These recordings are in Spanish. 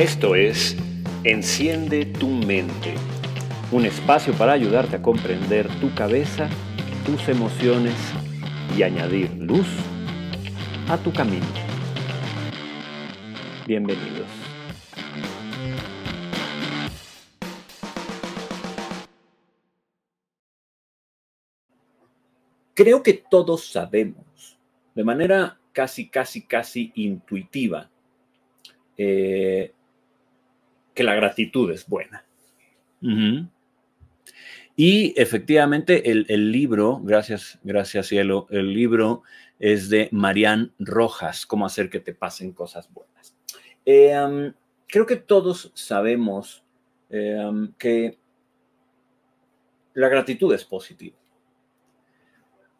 Esto es Enciende tu mente, un espacio para ayudarte a comprender tu cabeza, tus emociones y añadir luz a tu camino. Bienvenidos. Creo que todos sabemos, de manera casi, casi, casi intuitiva, eh, que la gratitud es buena. Y efectivamente el, libro, gracias, gracias cielo, el libro es de Marian Rojas, Cómo hacer que te pasen cosas buenas. Eh, creo que todos sabemos eh, que la gratitud es positiva.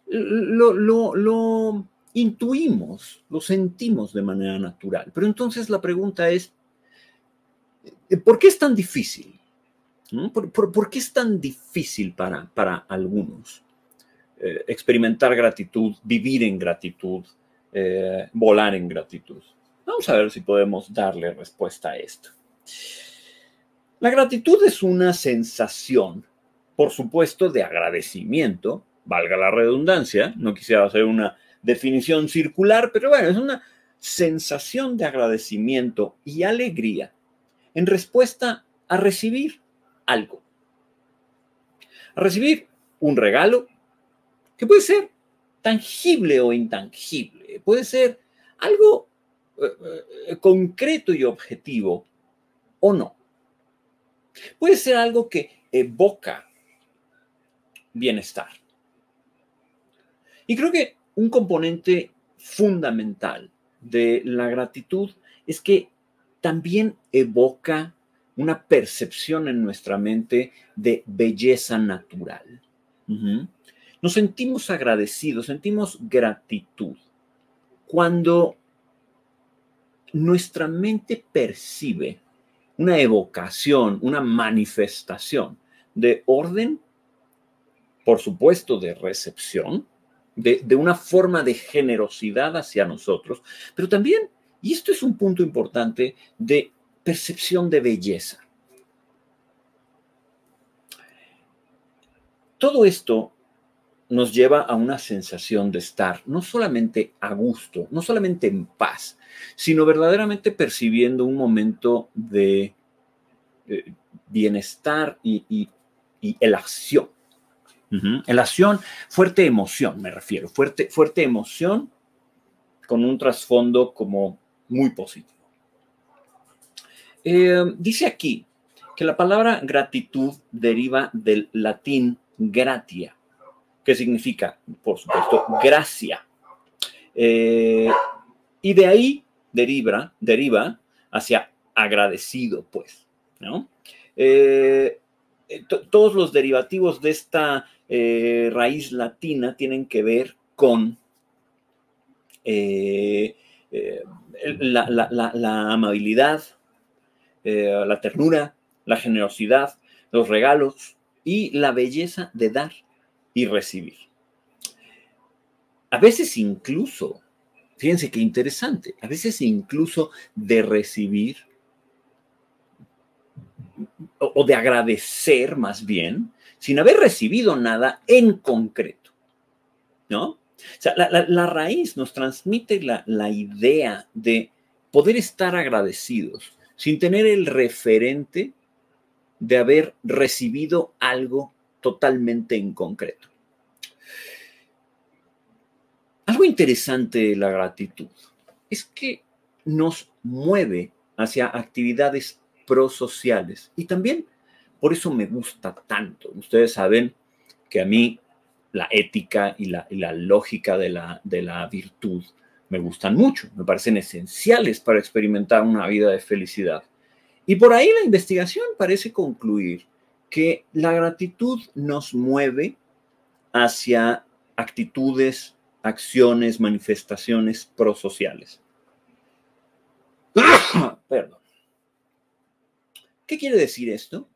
Lo, lo, intuimos, lo sentimos de manera natural. Pero entonces la pregunta es, ¿por qué es tan difícil? ¿Por, qué es tan difícil para, para algunos eh, experimentar gratitud, vivir en gratitud, eh, volar en gratitud? Vamos a ver si podemos darle respuesta a esto. La gratitud es una sensación, por supuesto, de agradecimiento, valga la redundancia, no quisiera hacer una definición circular, pero bueno, es una sensación de agradecimiento y alegría en respuesta a recibir algo. A recibir un regalo que puede ser tangible o intangible, puede ser algo eh, eh, concreto y objetivo o no. Puede ser algo que evoca bienestar. Y creo que un componente fundamental de la gratitud es que también evoca una percepción en nuestra mente de belleza natural. Nos sentimos agradecidos, sentimos gratitud cuando nuestra mente percibe una evocación, una manifestación de orden, por supuesto de recepción, de, de, una forma de generosidad hacia nosotros, pero también y esto es un punto importante de percepción de belleza. Todo esto nos lleva a una sensación de estar no solamente a gusto, no solamente en paz, sino verdaderamente percibiendo un momento de eh, bienestar y, y, acción. El acción, fuerte emoción, me refiero, fuerte, fuerte emoción con un trasfondo como muy positivo. Eh, dice aquí que la palabra gratitud deriva del latín gratia, que significa, por supuesto, gracia. Eh, y de ahí deriva, deriva hacia agradecido, pues, ¿no? Eh, todos los derivativos de esta raíz latina tienen que ver con la, amabilidad, eh, la ternura, la generosidad, los regalos y la belleza de dar y recibir. A veces incluso, fíjense qué interesante, a veces incluso de recibir o de agradecer más bien, sin haber recibido nada en concreto, ¿no? Sea, la, raíz nos transmite la, la idea de poder estar agradecidos sin tener el referente de haber recibido algo totalmente en concreto. Algo interesante de la gratitud es que nos mueve hacia actividades prosociales y también por eso me gusta tanto. Ustedes saben que a mí la ética y la, lógica de la, de la virtud me gustan mucho, me parecen esenciales para experimentar una vida de felicidad. Y por ahí la investigación parece concluir que la gratitud nos mueve hacia actitudes, acciones, manifestaciones prosociales. Perdón. ¿Qué quiere decir esto?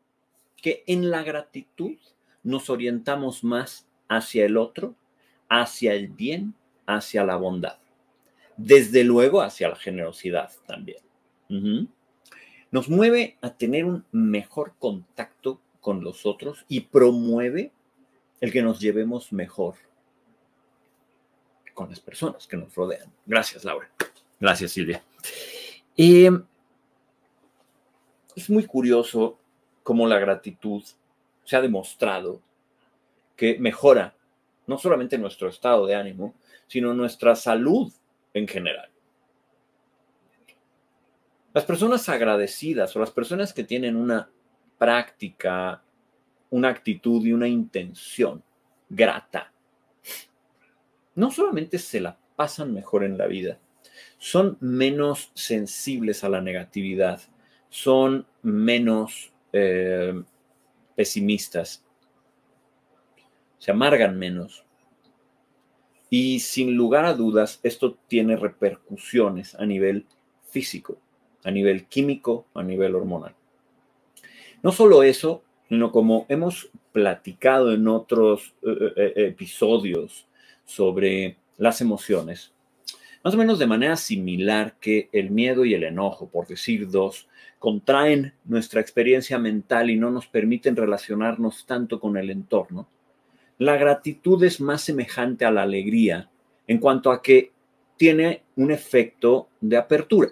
Que en la gratitud nos orientamos más hacia el otro, hacia el bien, hacia la bondad. Desde luego hacia la generosidad también. nos mueve a tener un mejor contacto con los otros y promueve el que nos llevemos mejor con las personas que nos rodean. Gracias, Laura. Gracias, Silvia. Eh, es muy curioso cómo la gratitud se ha demostrado que mejora no solamente nuestro estado de ánimo, sino nuestra salud en general. Las personas agradecidas o las personas que tienen una práctica, una actitud y una intención grata, no solamente se la pasan mejor en la vida, son menos sensibles a la negatividad, son menos eh, pesimistas, se amargan menos. Y sin lugar a dudas, esto tiene repercusiones a nivel físico, a nivel químico, a nivel hormonal. No solo eso, sino como hemos platicado en otros eh, eh, episodios sobre las emociones, más o menos de manera similar que el miedo y el enojo, por decir dos, contraen nuestra experiencia mental y no nos permiten relacionarnos tanto con el entorno, la gratitud es más semejante a la alegría en cuanto a que tiene un efecto de apertura.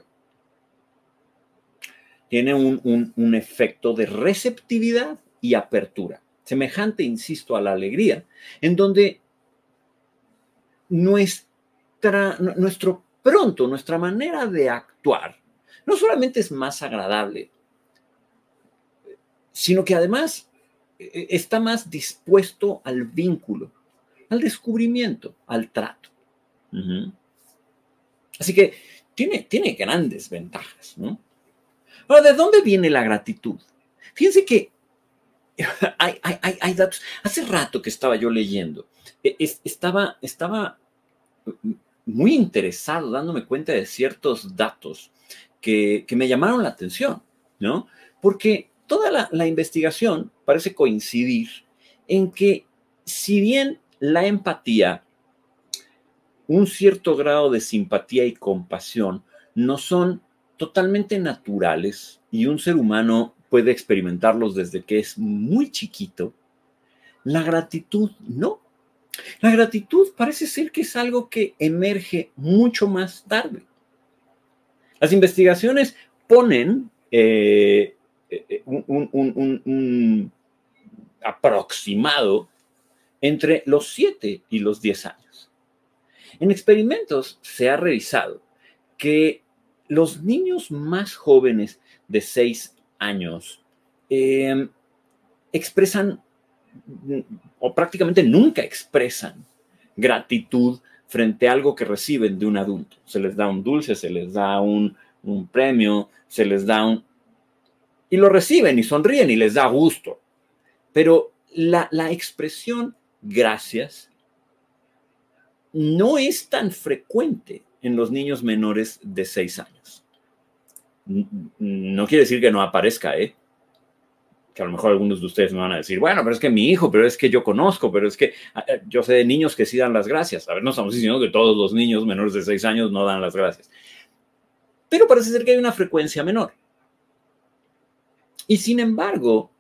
Tiene un, un efecto de receptividad y apertura. Semejante, insisto, a la alegría, en donde nuestra, nuestro pronto, nuestra manera de actuar, no solamente es más agradable, sino que además está más dispuesto al vínculo, al descubrimiento, al trato. Así que tiene, tiene grandes ventajas, ¿no? Ahora, ¿de dónde viene la gratitud? Fíjense que hay, hay, datos. Hace rato que estaba yo leyendo, e, estaba, estaba muy interesado dándome cuenta de ciertos datos que, me llamaron la atención, ¿no? Porque toda la, investigación parece coincidir en que si bien la empatía, un cierto grado de simpatía y compasión no son totalmente naturales y un ser humano puede experimentarlos desde que es muy chiquito, la gratitud no. La gratitud parece ser que es algo que emerge mucho más tarde. Las investigaciones ponen eh, eh, un, aproximado entre los 7 y los 10 años. En experimentos se ha revisado que los niños más jóvenes de 6 años eh, expresan o prácticamente nunca expresan gratitud frente a algo que reciben de un adulto. Se les da un dulce, se les da un, premio, se les da un... Y lo reciben y sonríen y les da gusto. Pero la, la expresión gracias no es tan frecuente en los niños menores de seis años. No quiere decir que no aparezca, ¿eh? que a lo mejor algunos de ustedes me van a decir, bueno, pero es que mi hijo, pero es que yo conozco, pero es que ah, eh, yo sé de niños que sí dan las gracias. A ver, no estamos diciendo que todos los niños menores de 6 años no dan las gracias. Pero parece ser que hay una frecuencia menor. Y sin embargo,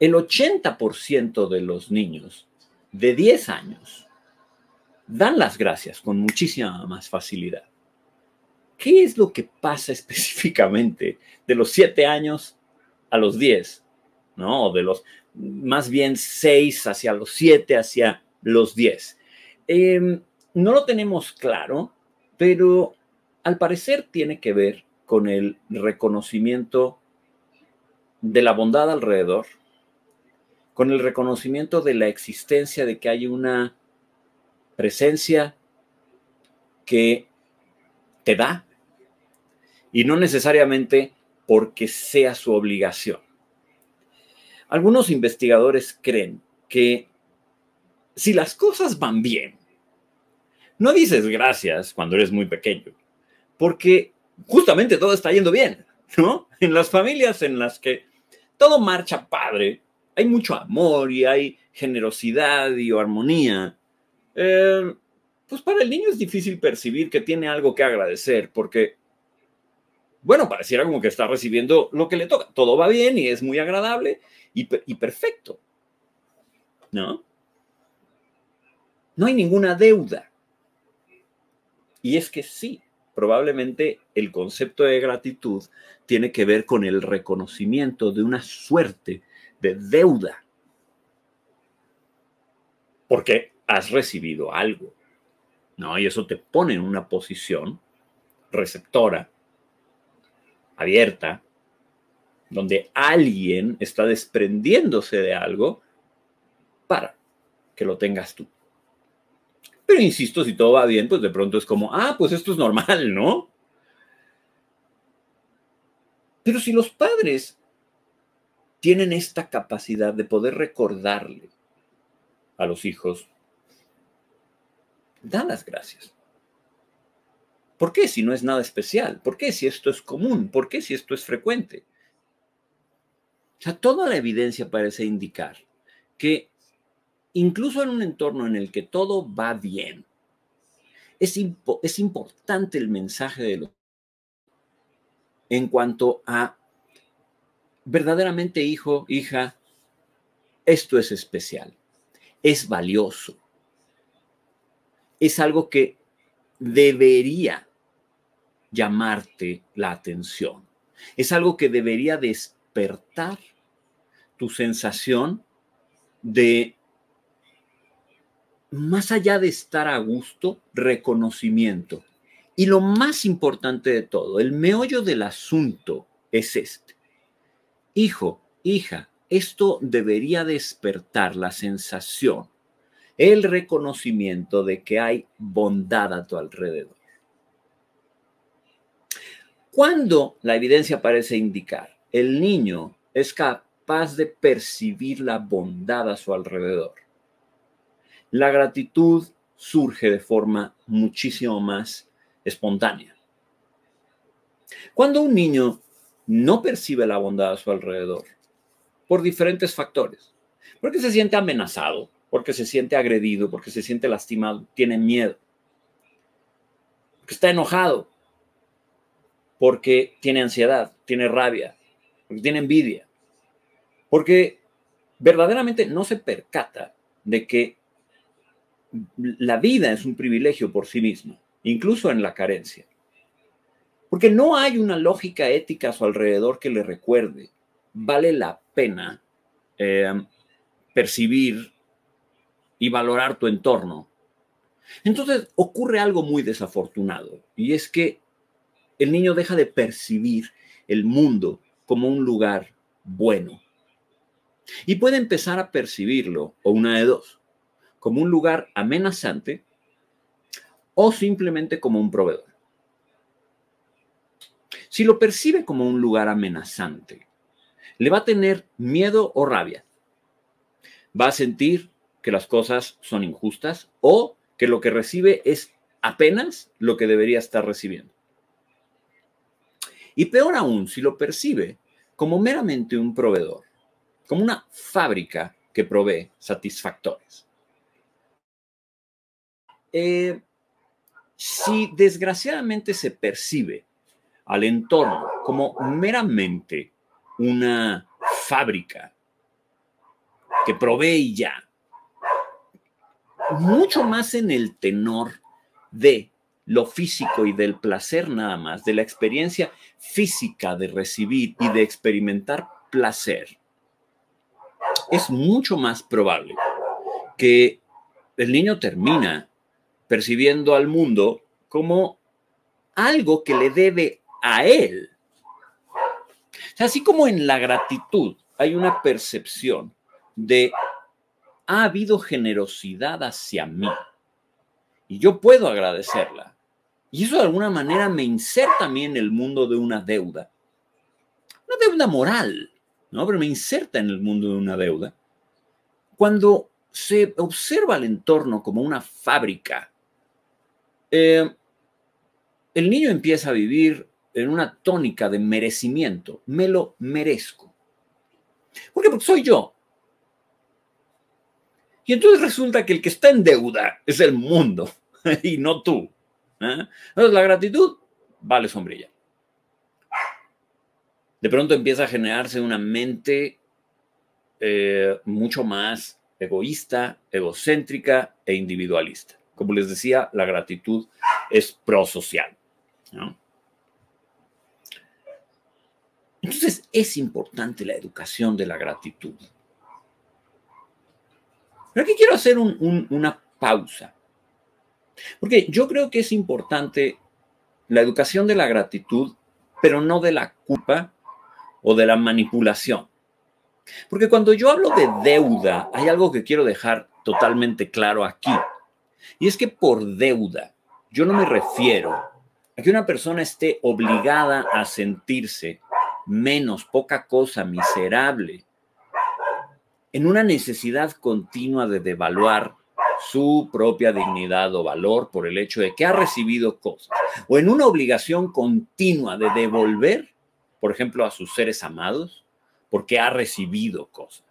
el 80% de los niños de 10 años dan las gracias con muchísima más facilidad. ¿Qué es lo que pasa específicamente de los 7 años a los 10 ¿no? De los más bien seis hacia los siete, hacia los diez. Em, no lo tenemos claro, pero al parecer tiene que ver con el reconocimiento de la bondad alrededor, con el reconocimiento de la existencia de que hay una presencia que te da y no necesariamente porque sea su obligación. Algunos investigadores creen que si las cosas van bien, no dices gracias cuando eres muy pequeño, porque justamente todo está yendo bien, ¿no? En las familias en las que todo marcha padre, hay mucho amor y hay generosidad y armonía. Eh, pues para el niño es difícil percibir que tiene algo que agradecer, porque bueno, pareciera como que está recibiendo lo que le toca. Todo va bien y es muy agradable y, y perfecto. ¿No? No hay ninguna deuda. Y es que sí, probablemente el concepto de gratitud tiene que ver con el reconocimiento de una suerte de deuda. Porque has recibido algo. ¿No? Y eso te pone en una posición receptora, abierta, donde alguien está desprendiéndose de algo para que lo tengas tú. Pero insisto, si todo va bien, pues de pronto es como, ah, pues esto es normal, ¿no? Pero si los padres tienen esta capacidad de poder recordarle a los hijos, dan las gracias. ¿Por qué si no es nada especial? ¿Por qué si esto es común? ¿Por qué si esto es frecuente? O sea, toda la evidencia parece indicar que incluso en un entorno en el que todo va bien, es, es importante el mensaje de los en cuanto a verdaderamente hijo, hija, esto es especial, es valioso, es algo que debería llamarte la atención, es algo que debería despertar tu sensación de más allá de estar a gusto, reconocimiento. Y lo más importante de todo, el meollo del asunto es este. Hijo, hija, esto debería despertar la sensación, el reconocimiento de que hay bondad a tu alrededor. Cuando la evidencia parece indicar, el niño es capaz de percibir la bondad a su alrededor la gratitud surge de forma muchísimo más espontánea. Cuando un niño no percibe la bondad a su alrededor, por diferentes factores, porque se siente amenazado, porque se siente agredido, porque se siente lastimado, tiene miedo, porque está enojado, porque tiene ansiedad, tiene rabia, porque tiene envidia, porque verdaderamente no se percata de que la vida es un privilegio por sí mismo, incluso en la carencia. Porque no hay una lógica ética a su alrededor que le recuerde, vale la pena eh, percibir y valorar tu entorno. Entonces ocurre algo muy desafortunado y es que el niño deja de percibir el mundo como un lugar bueno. Y puede empezar a percibirlo, o una de dos, como un lugar amenazante o simplemente como un proveedor. Si lo percibe como un lugar amenazante, le va a tener miedo o rabia. Va a sentir que las cosas son injustas o que lo que recibe es apenas lo que debería estar recibiendo. Y peor aún, si lo percibe como meramente un proveedor, como una fábrica que provee satisfactores. Eh, si desgraciadamente se percibe al entorno como meramente una fábrica que provee ya, mucho más en el tenor de lo físico y del placer nada más, de la experiencia física de recibir y de experimentar placer, es mucho más probable que el niño termina percibiendo al mundo como algo que le debe a él. así como en la gratitud hay una percepción de ha habido generosidad hacia mí y yo puedo agradecerla. Y eso de alguna manera me inserta a mí en el mundo de una deuda. Una deuda moral, ¿no? Pero me inserta en el mundo de una deuda. Cuando se observa el entorno como una fábrica eh, el niño empieza a vivir en una tónica de merecimiento. Me lo merezco. ¿Por qué? Porque soy yo. Y entonces resulta que el que está en deuda es el mundo y no tú. ¿eh? Entonces la gratitud vale sombrilla. de pronto empieza a generarse una mente eh, mucho más egoísta, egocéntrica e individualista. Como les decía, la gratitud es prosocial. Entonces es importante la educación de la gratitud. Pero aquí quiero hacer una pausa. Porque yo creo que es importante la educación de la gratitud, pero no de la culpa o de la manipulación. Porque cuando yo hablo de deuda, hay algo que quiero dejar totalmente claro aquí. Y es que por deuda, yo no me refiero a que una persona esté obligada a sentirse menos, poca cosa, miserable, en una necesidad continua de devaluar su propia dignidad o valor por el hecho de que ha recibido cosas, o en una obligación continua de devolver, por ejemplo, a sus seres amados, porque ha recibido cosas.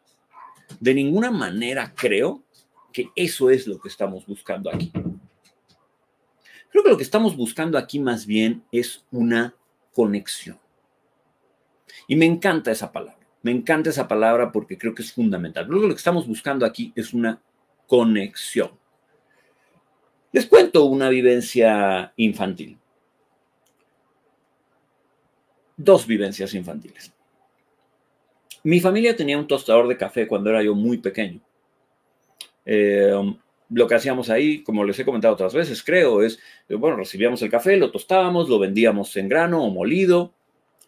De ninguna manera creo que eso es lo que estamos buscando aquí. Creo que lo que estamos buscando aquí más bien es una conexión. Y me encanta esa palabra. Me encanta esa palabra porque creo que es fundamental. Creo que lo que estamos buscando aquí es una conexión. Les cuento una vivencia infantil. Dos vivencias infantiles. Mi familia tenía un tostador de café cuando era yo muy pequeño. Eh, lo que hacíamos ahí, como les he comentado otras veces, creo, es, bueno, recibíamos el café, lo tostábamos, lo vendíamos en grano o molido.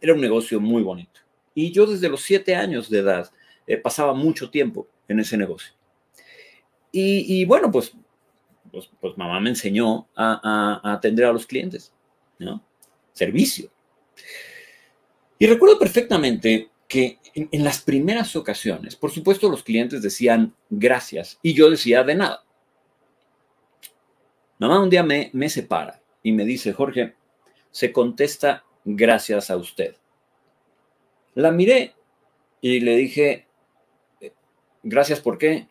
Era un negocio muy bonito. Y yo desde los siete años de edad eh, pasaba mucho tiempo en ese negocio. Y, bueno, pues, pues, pues, mamá me enseñó a, atender a los clientes, ¿no? Servicio. Y recuerdo perfectamente que en, las primeras ocasiones, por supuesto, los clientes decían gracias y yo decía de nada. Mamá un día me, me separa y me dice, Jorge, se contesta gracias a usted. La miré y le dije, gracias por qué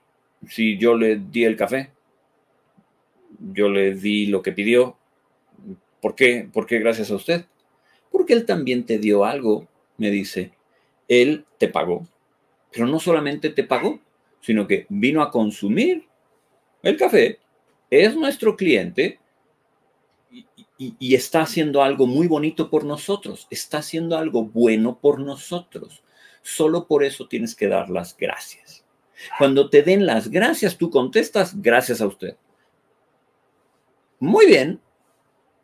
si yo le di el café, yo le di lo que pidió, ¿por qué? ¿Por qué gracias a usted? Porque él también te dio algo, me dice. Él te pagó, pero no solamente te pagó, sino que vino a consumir el café, es nuestro cliente y, está haciendo algo muy bonito por nosotros, está haciendo algo bueno por nosotros. Solo por eso tienes que dar las gracias. Cuando te den las gracias, tú contestas, gracias a usted. Muy bien.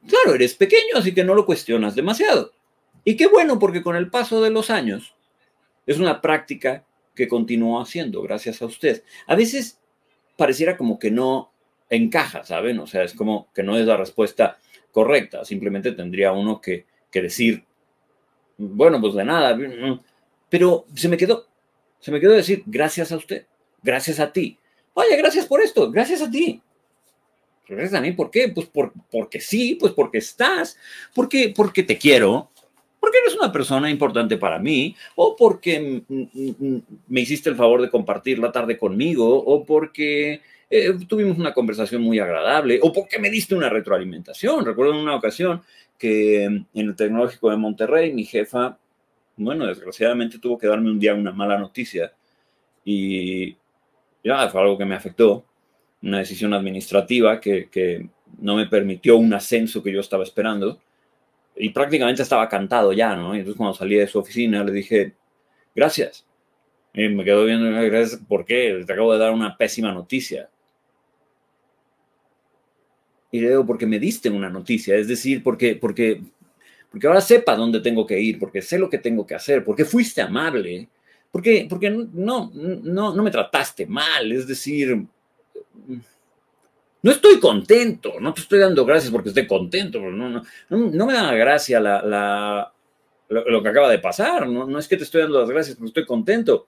Claro, eres pequeño, así que no lo cuestionas demasiado. Y qué bueno, porque con el paso de los años es una práctica que continúo haciendo, gracias a usted. A veces pareciera como que no encaja, ¿saben? O sea, es como que no es la respuesta correcta. Simplemente tendría uno que, decir, bueno, pues de nada. Pero se me quedó, se me quedó decir, gracias a usted gracias a ti. Oye, gracias por esto, gracias a ti. Gracias a mí, ¿por qué? Pues por, porque sí, pues porque estás, porque, porque te quiero, porque eres una persona importante para mí, o porque me hiciste el favor de compartir la tarde conmigo, o porque eh, tuvimos una conversación muy agradable, o porque me diste una retroalimentación. Recuerdo en una ocasión que en el Tecnológico de Monterrey, mi jefa, bueno, desgraciadamente tuvo que darme un día una mala noticia y ya fue algo que me afectó, una decisión administrativa que, no me permitió un ascenso que yo estaba esperando y prácticamente estaba cantado ya, ¿no? Y entonces cuando salí de su oficina le dije, gracias. Y me quedó viendo, gracias, ¿por qué? Te acabo de dar una pésima noticia. Y le digo, porque me diste una noticia, es decir, porque, porque, porque ahora sepa dónde tengo que ir, porque sé lo que tengo que hacer, porque fuiste amable, porque, porque no, no, no me trataste mal, es decir, no estoy contento, no te estoy dando gracias porque estoy contento, no, me da gracia la, lo, que acaba de pasar, no, es que te estoy dando las gracias porque estoy contento,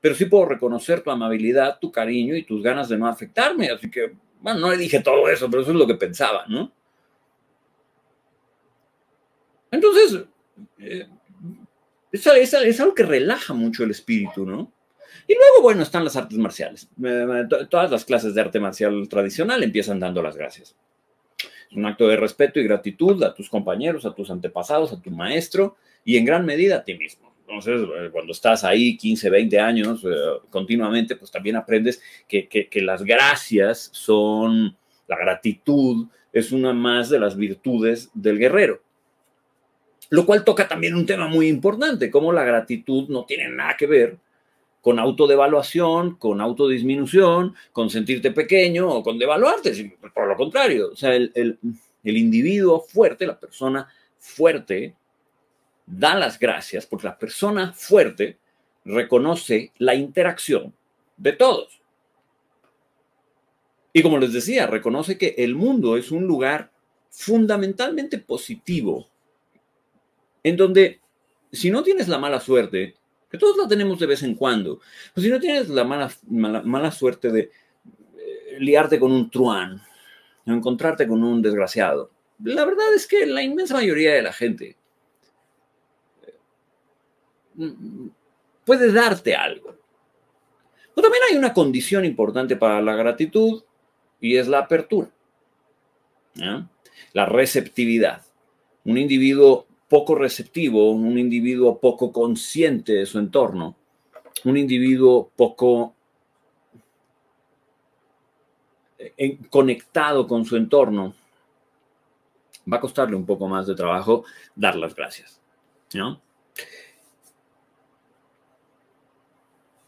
pero sí puedo reconocer tu amabilidad, tu cariño y tus ganas de no afectarme, así que, bueno, no le dije todo eso, pero eso es lo que pensaba, ¿no? Entonces, eh, es, algo que relaja mucho el espíritu, ¿no? Y luego, bueno, están las artes marciales. Todas las clases de arte marcial tradicional empiezan dando las gracias. Es un acto de respeto y gratitud a tus compañeros, a tus antepasados, a tu maestro, y en gran medida a ti mismo. Entonces, eh, cuando estás ahí 15, 20 años eh, continuamente, pues también aprendes que, que las gracias son, la gratitud es una más de las virtudes del guerrero. Lo cual toca también un tema muy importante, como la gratitud no tiene nada que ver con autodevaluación, con autodisminución, con sentirte pequeño o con devaluarte, por lo contrario. O sea, el, el individuo fuerte, la persona fuerte, da las gracias porque la persona fuerte reconoce la interacción de todos. Y como les decía, reconoce que el mundo es un lugar fundamentalmente positivo en donde si no tienes la mala suerte, que todos la tenemos de vez en cuando, pues si no tienes la mala, mala, suerte de eh, liarte con un truán, o encontrarte con un desgraciado, la verdad es que la inmensa mayoría de la gente eh, puede darte algo. Pero también hay una condición importante para la gratitud y es la apertura, la receptividad. Un individuo poco receptivo, un individuo poco consciente de su entorno, un individuo poco eh, conectado con su entorno, va a costarle un poco más de trabajo dar las gracias.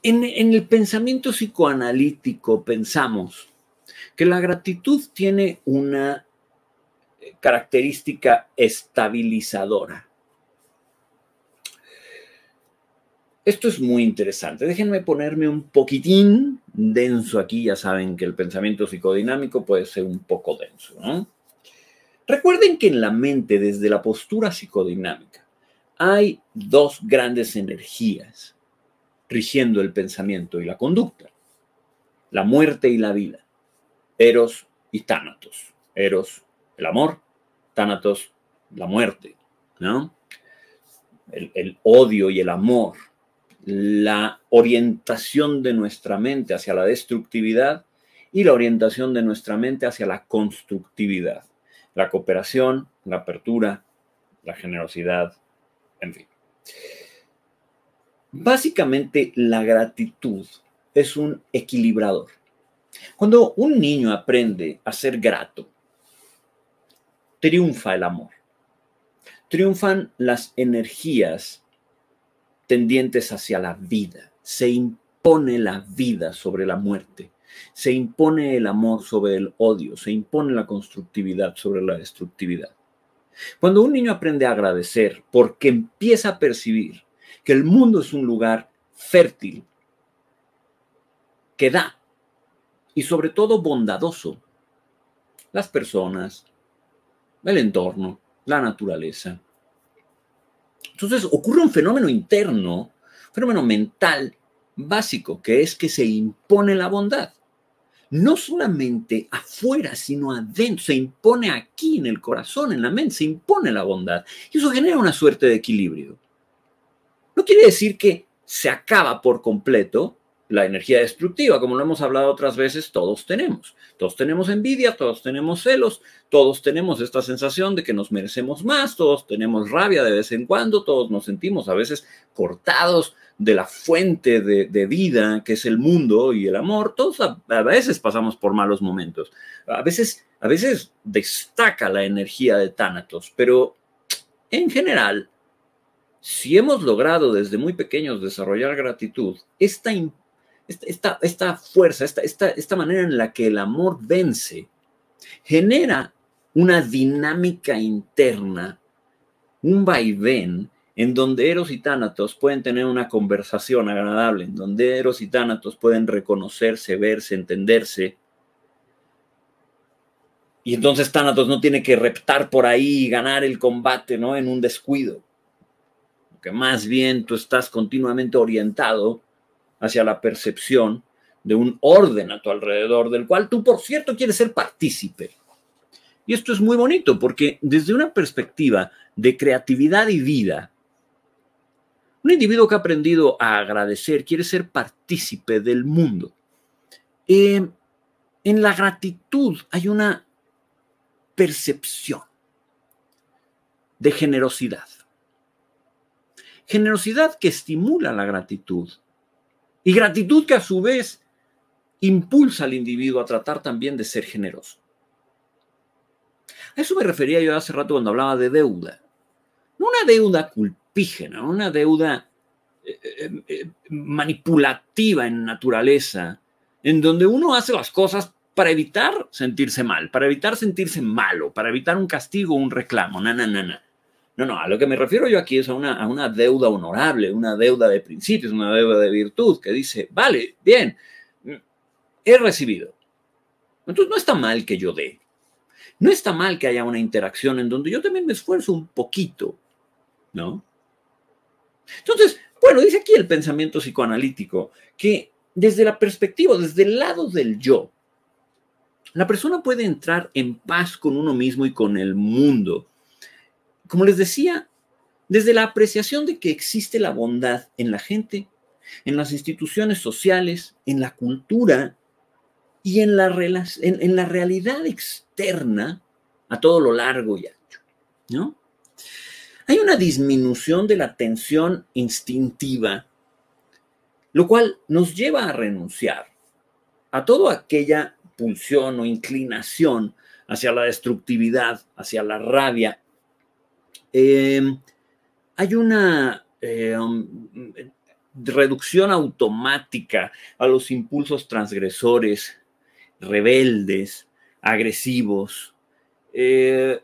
En, en el pensamiento psicoanalítico pensamos que la gratitud tiene una característica estabilizadora. Esto es muy interesante. Déjenme ponerme un poquitín denso aquí. Ya saben que el pensamiento psicodinámico puede ser un poco denso. Recuerden que en la mente, desde la postura psicodinámica, hay dos grandes energías rigiendo el pensamiento y la conducta. La muerte y la vida. Eros y Tánatos. Eros el amor, Tánatos, la muerte, ¿no? El, odio y el amor, la orientación de nuestra mente hacia la destructividad y la orientación de nuestra mente hacia la constructividad, la cooperación, la apertura, la generosidad, en fin. Básicamente la gratitud es un equilibrador. Cuando un niño aprende a ser grato, triunfa el amor. Triunfan las energías tendientes hacia la vida. Se impone la vida sobre la muerte. Se impone el amor sobre el odio. Se impone la constructividad sobre la destructividad. Cuando un niño aprende a agradecer porque empieza a percibir que el mundo es un lugar fértil, que da y sobre todo bondadoso, las personas, el entorno, la naturaleza. Entonces ocurre un fenómeno interno, fenómeno mental básico, que es que se impone la bondad. No solamente afuera, sino adentro, se impone aquí en el corazón, en la mente, se impone la bondad. Y eso genera una suerte de equilibrio. No quiere decir que se acaba por completo, la energía destructiva, como lo hemos hablado otras veces, todos tenemos. Todos tenemos envidia, todos tenemos celos, todos tenemos esta sensación de que nos merecemos más, todos tenemos rabia de vez en cuando, todos nos sentimos a veces cortados de la fuente de, vida que es el mundo y el amor. Todos a, veces pasamos por malos momentos. A veces, a veces destaca la energía de Tánatos, pero en general, si hemos logrado desde muy pequeños desarrollar gratitud, esta esta, esta, fuerza, esta, esta, esta manera en la que el amor vence, genera una dinámica interna, un vaivén en donde Eros y Tánatos pueden tener una conversación agradable, en donde Eros y Tánatos pueden reconocerse, verse, entenderse. Y entonces Tánatos no tiene que reptar por ahí y ganar el combate, ¿no? En un descuido. Que más bien tú estás continuamente orientado hacia la percepción de un orden a tu alrededor, del cual tú, por cierto, quieres ser partícipe. Y esto es muy bonito porque desde una perspectiva de creatividad y vida, un individuo que ha aprendido a agradecer quiere ser partícipe del mundo. Eh, en la gratitud hay una percepción de generosidad. generosidad que estimula la gratitud y gratitud que a su vez impulsa al individuo a tratar también de ser generoso. A eso me refería yo hace rato cuando hablaba de deuda. Una deuda culpígena, una deuda eh, eh, eh, manipulativa en naturaleza, en donde uno hace las cosas para evitar sentirse mal, para evitar sentirse malo, para evitar un castigo un reclamo. No, no, no, no. No, no, a lo que me refiero yo aquí es a una, a una deuda honorable, una deuda de principios, una deuda de virtud que dice, vale, bien, he recibido. Entonces no está mal que yo dé. No está mal que haya una interacción en donde yo también me esfuerzo un poquito, ¿no? Entonces, bueno, dice aquí el pensamiento psicoanalítico que desde la perspectiva, desde el lado del yo, la persona puede entrar en paz con uno mismo y con el mundo. Como les decía, desde la apreciación de que existe la bondad en la gente, en las instituciones sociales, en la cultura y en la, realidad externa a todo lo largo y ancho. ¿no? Hay una disminución de la tensión instintiva, lo cual nos lleva a renunciar a toda aquella pulsión o inclinación hacia la destructividad, hacia la rabia. Em, hay una em, reducción automática a los impulsos transgresores, rebeldes, agresivos. Eh,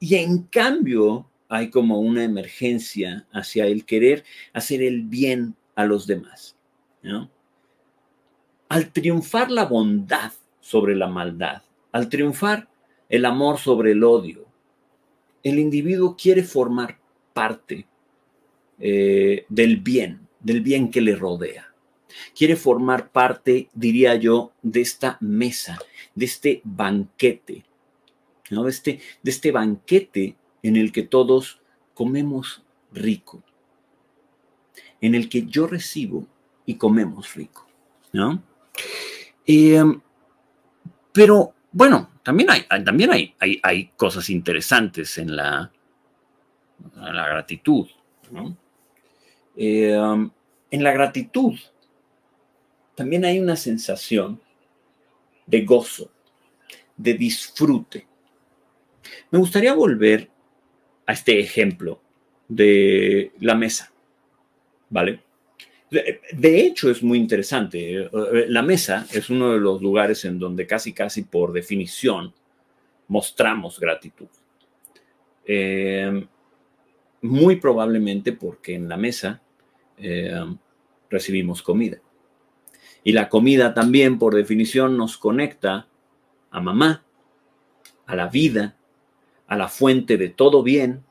y en cambio hay como una emergencia hacia el querer hacer el bien a los demás. Al triunfar la bondad sobre la maldad, al triunfar el amor sobre el odio, el individuo quiere formar parte eh, del bien, del bien que le rodea quiere formar parte, diría yo, de esta mesa, de este banquete, ¿no? de, este, de este banquete en el que todos comemos rico, en el que yo recibo y comemos rico. ¿no? Em, pero bueno, también hay, también hay, hay, cosas interesantes en la, la gratitud. ¿no? Em, en la gratitud también hay una sensación de gozo, de disfrute. Me gustaría volver a este ejemplo de la mesa, ¿vale? De, hecho, es muy interesante. La mesa es uno de los lugares en donde casi, casi por definición mostramos gratitud. Eh, muy probablemente porque en la mesa eh, recibimos comida. Y la comida también, por definición, nos conecta a mamá, a la vida, a la fuente de todo bien,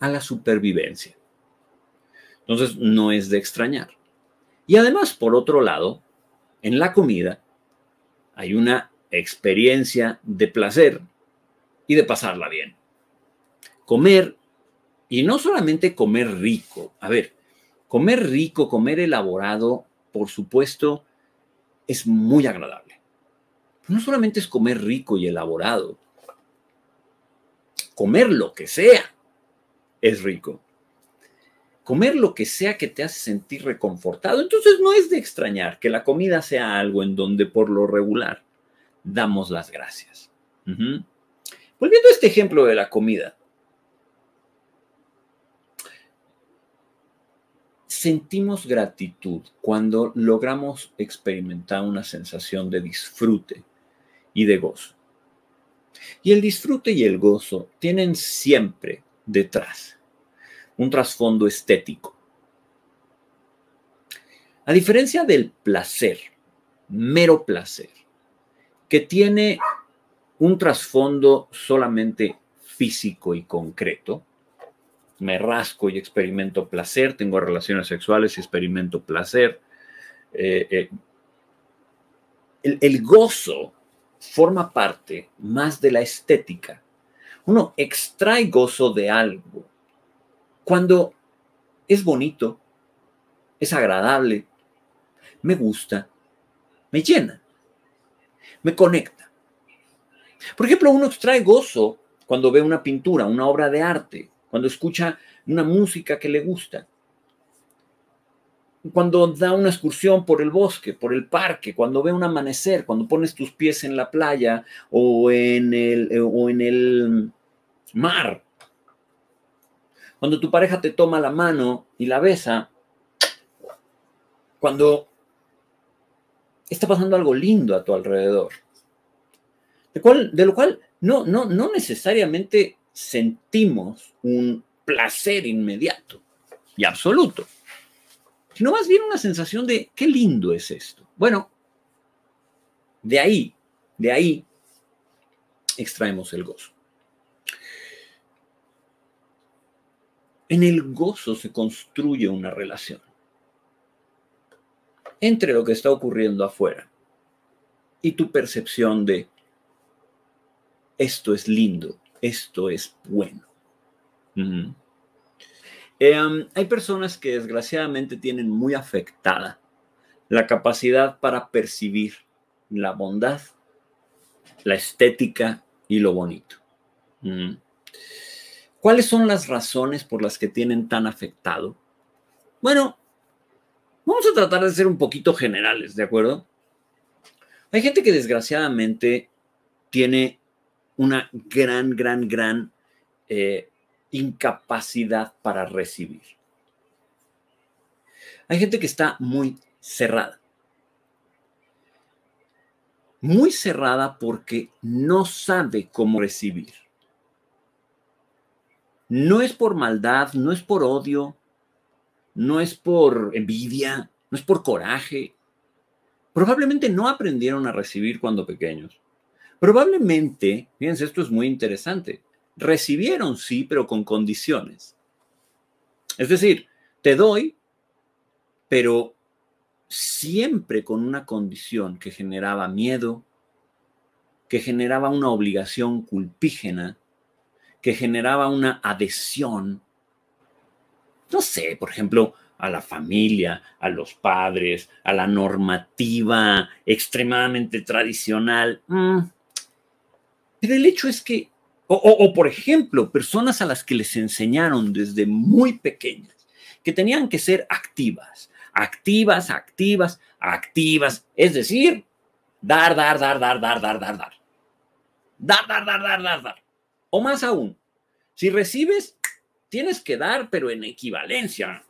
a la supervivencia. Entonces, no es de extrañar. Y además, por otro lado, en la comida hay una experiencia de placer y de pasarla bien. Comer, y no solamente comer rico, a ver, comer rico, comer elaborado, por supuesto, es muy agradable. no solamente es comer rico y elaborado, comer lo que sea es rico. Comer lo que sea que te hace sentir reconfortado. Entonces no es de extrañar que la comida sea algo en donde por lo regular damos las gracias. Volviendo a este ejemplo de la comida, sentimos gratitud cuando logramos experimentar una sensación de disfrute y de gozo. Y el disfrute y el gozo tienen siempre detrás un trasfondo estético. A diferencia del placer, mero placer, que tiene un trasfondo solamente físico y concreto, me rasco y experimento placer, tengo relaciones sexuales y experimento placer. Eh, eh, el, el gozo forma parte más de la estética. Uno extrae gozo de algo cuando es bonito, es agradable, me gusta, me llena, me conecta. Por ejemplo, uno extrae gozo cuando ve una pintura, una obra de arte, cuando escucha una música que le gusta. Cuando da una excursión por el bosque, por el parque, cuando ve un amanecer, cuando pones tus pies en la playa o en el, o en el mar. Cuando tu pareja te toma la mano y la besa. Cuando está pasando algo lindo a tu alrededor. De, lo cual no, no necesariamente sentimos un placer inmediato y absoluto, sino más bien una sensación de qué lindo es esto. Bueno, de ahí, de ahí extraemos el gozo. En el gozo se construye una relación entre lo que está ocurriendo afuera y tu percepción de esto es lindo, esto es bueno. Em, hay personas que desgraciadamente tienen muy afectada la capacidad para percibir la bondad, la estética y lo bonito. ¿Cuáles son las razones por las que tienen tan afectado? Bueno, vamos a tratar de ser un poquito generales, ¿de acuerdo? Hay gente que desgraciadamente tiene una gran, gran, gran eh, incapacidad para recibir. Hay gente que está muy cerrada. Muy cerrada porque no sabe cómo recibir. No es por maldad, no es por odio, no es por envidia, no es por coraje. Probablemente no aprendieron a recibir cuando pequeños. Probablemente, fíjense, esto es muy interesante, recibieron sí, pero con condiciones. Es decir, te doy, pero siempre con una condición que generaba miedo, que generaba una obligación culpígena, que generaba una adhesión, no sé, por ejemplo, a la familia, a los padres, a la normativa extremadamente tradicional. Mm, pero el hecho es que, o, por ejemplo, personas a las que les enseñaron desde muy pequeñas que tenían que ser activas, activas, activas, activas, es decir, dar, dar, dar, dar, dar, dar, dar, dar. Dar, dar, dar, dar, dar, dar. O más aún, si recibes, tienes que dar, pero en equivalencia.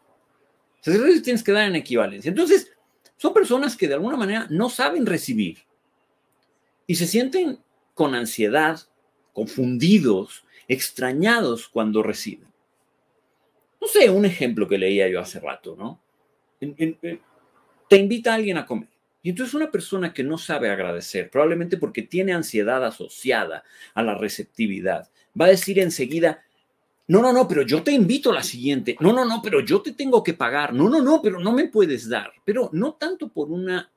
Si recibes, tienes que dar en equivalencia. Entonces, son personas que de alguna manera no saben recibir y se sienten con ansiedad, confundidos, extrañados cuando reciben. No sé, un ejemplo que leía yo hace rato, ¿no? te invita a alguien a comer. Y entonces una persona que no sabe agradecer, probablemente porque tiene ansiedad asociada a la receptividad, va a decir enseguida, no, no, no, pero yo te invito a la siguiente. No, no, no, pero yo te tengo que pagar. No, no, no, pero no me puedes dar. Pero no tanto por una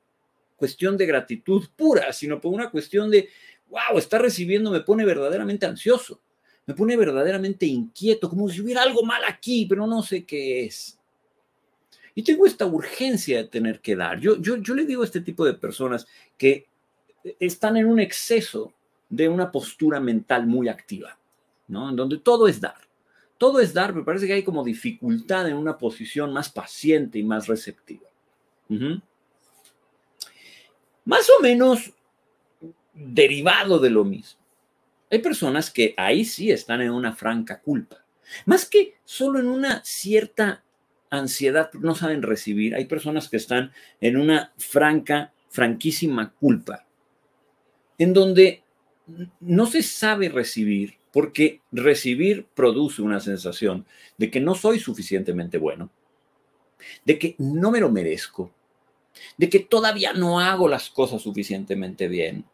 cuestión de gratitud pura, sino por una cuestión de, wow, está recibiendo, me pone verdaderamente ansioso, me pone verdaderamente inquieto, como si hubiera algo mal aquí, pero no sé qué es. Y tengo esta urgencia de tener que dar. Yo, yo, yo le digo a este tipo de personas que están en un exceso de una postura mental muy activa, ¿no? En donde todo es dar. Todo es dar, me parece que hay como dificultad en una posición más paciente y más receptiva. Más o menos derivado de lo mismo. Hay personas que ahí sí están en una franca culpa. Más que solo en una cierta ansiedad, no saben recibir, hay personas que están en una franca, franquísima culpa, en donde no se sabe recibir, porque recibir produce una sensación de que no soy suficientemente bueno, de que no me lo merezco, de que todavía no hago las cosas suficientemente bien,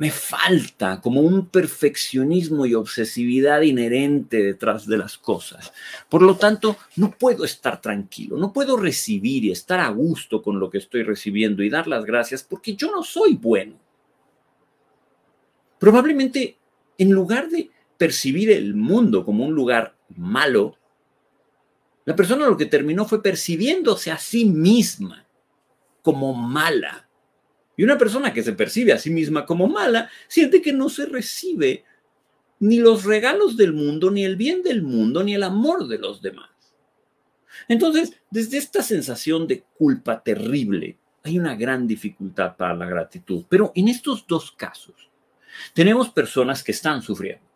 me falta como un perfeccionismo y obsesividad inherente detrás de las cosas. Por lo tanto, no puedo estar tranquilo, no puedo recibir y estar a gusto con lo que estoy recibiendo y dar las gracias porque yo no soy bueno. Probablemente, en lugar de percibir el mundo como un lugar malo, la persona lo que terminó fue percibiéndose a sí misma como mala y una persona que se percibe a sí misma como mala siente que no se recibe ni los regalos del mundo, ni el bien del mundo, ni el amor de los demás. Entonces, desde esta sensación de culpa terrible, hay una gran dificultad para la gratitud. Pero en estos dos casos, tenemos personas que están sufriendo.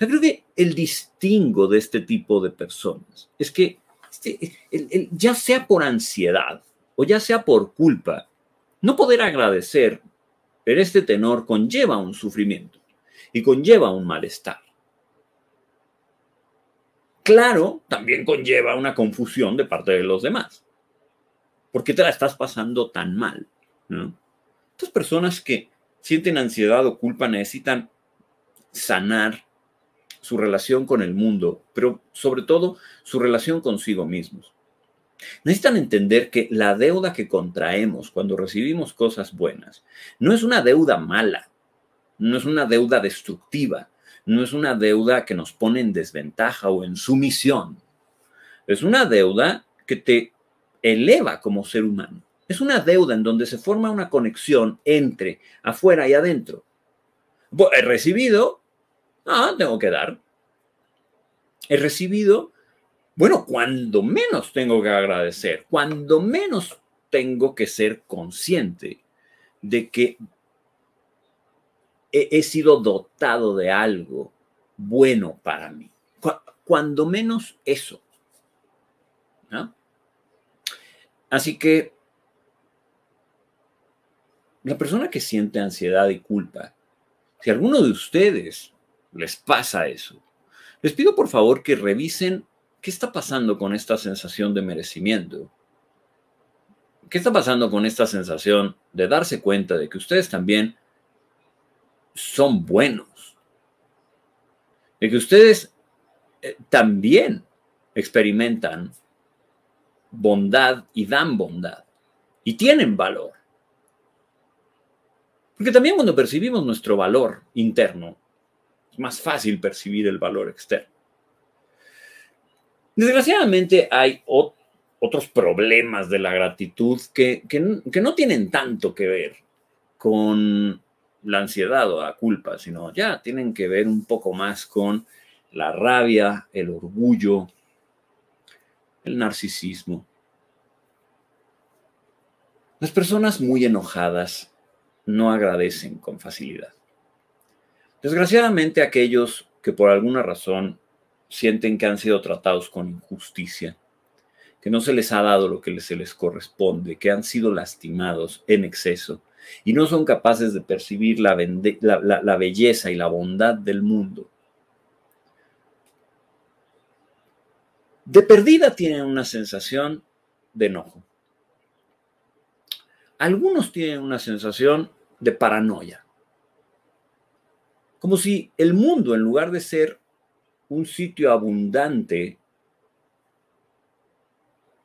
Yo creo que el distingo de este tipo de personas es que este, ya sea por ansiedad o ya sea por culpa, no poder agradecer en este tenor conlleva un sufrimiento y conlleva un malestar. Claro, también conlleva una confusión de parte de los demás. ¿Por qué te la estás pasando tan mal? Estas personas que sienten ansiedad o culpa necesitan sanar su relación con el mundo, pero sobre todo su relación consigo mismos. Necesitan entender que la deuda que contraemos cuando recibimos cosas buenas no es una deuda mala, no es una deuda destructiva, no es una deuda que nos pone en desventaja o en sumisión. Es una deuda que te eleva como ser humano. Es una deuda en donde se forma una conexión entre afuera y adentro. He recibido, ah, tengo que dar. He recibido, bueno, cuando menos tengo que agradecer, cuando menos tengo que ser consciente de que he, sido dotado de algo bueno para mí. cuando menos eso. Así que la persona que siente ansiedad y culpa, si alguno de ustedes les pasa eso, les pido por favor que revisen qué está pasando con esta sensación de merecimiento. ¿Qué está pasando con esta sensación de darse cuenta de que ustedes también son buenos? De que ustedes eh, también experimentan bondad y dan bondad y tienen valor. Porque también cuando percibimos nuestro valor interno, es más fácil percibir el valor externo. Desgraciadamente hay otros problemas de la gratitud que, que no tienen tanto que ver con la ansiedad o la culpa, sino ya tienen que ver un poco más con la rabia, el orgullo, el narcisismo. Las personas muy enojadas no agradecen con facilidad. Desgraciadamente aquellos que por alguna razón sienten que han sido tratados con injusticia, que no se les ha dado lo que se les corresponde, que han sido lastimados en exceso y no son capaces de percibir la, la belleza y la bondad del mundo, de perdida tienen una sensación de enojo. Algunos tienen una sensación de paranoia. Como si el mundo, en lugar de ser un sitio abundante,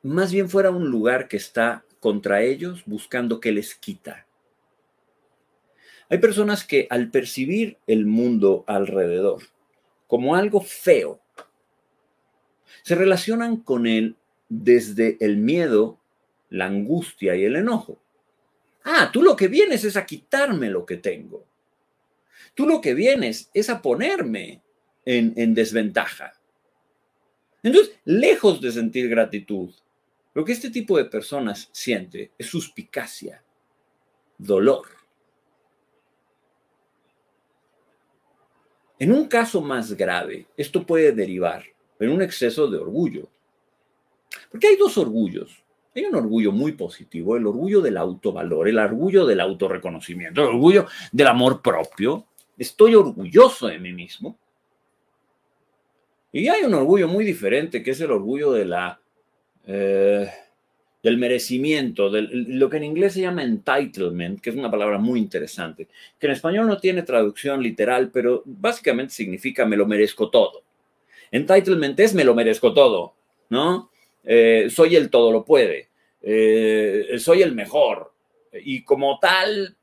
más bien fuera un lugar que está contra ellos buscando que les quita. Hay personas que al percibir el mundo alrededor como algo feo, se relacionan con él desde el miedo, la angustia y el enojo. Ah, tú lo que vienes es a quitarme lo que tengo. Tú lo que vienes es a ponerme en, en desventaja. Entonces, lejos de sentir gratitud, lo que este tipo de personas siente es suspicacia, dolor. En un caso más grave, esto puede derivar en un exceso de orgullo. Porque hay dos orgullos. Hay un orgullo muy positivo, el orgullo del autovalor, el orgullo del autorreconocimiento, el orgullo del amor propio. Estoy orgulloso de mí mismo. Y hay un orgullo muy diferente, que es el orgullo de la, eh, del merecimiento, de lo que en inglés se llama entitlement, que es una palabra muy interesante, que en español no tiene traducción literal, pero básicamente significa me lo merezco todo. Entitlement es me lo merezco todo, ¿no? Eh, soy el todo lo puede, eh, soy el mejor y como tal,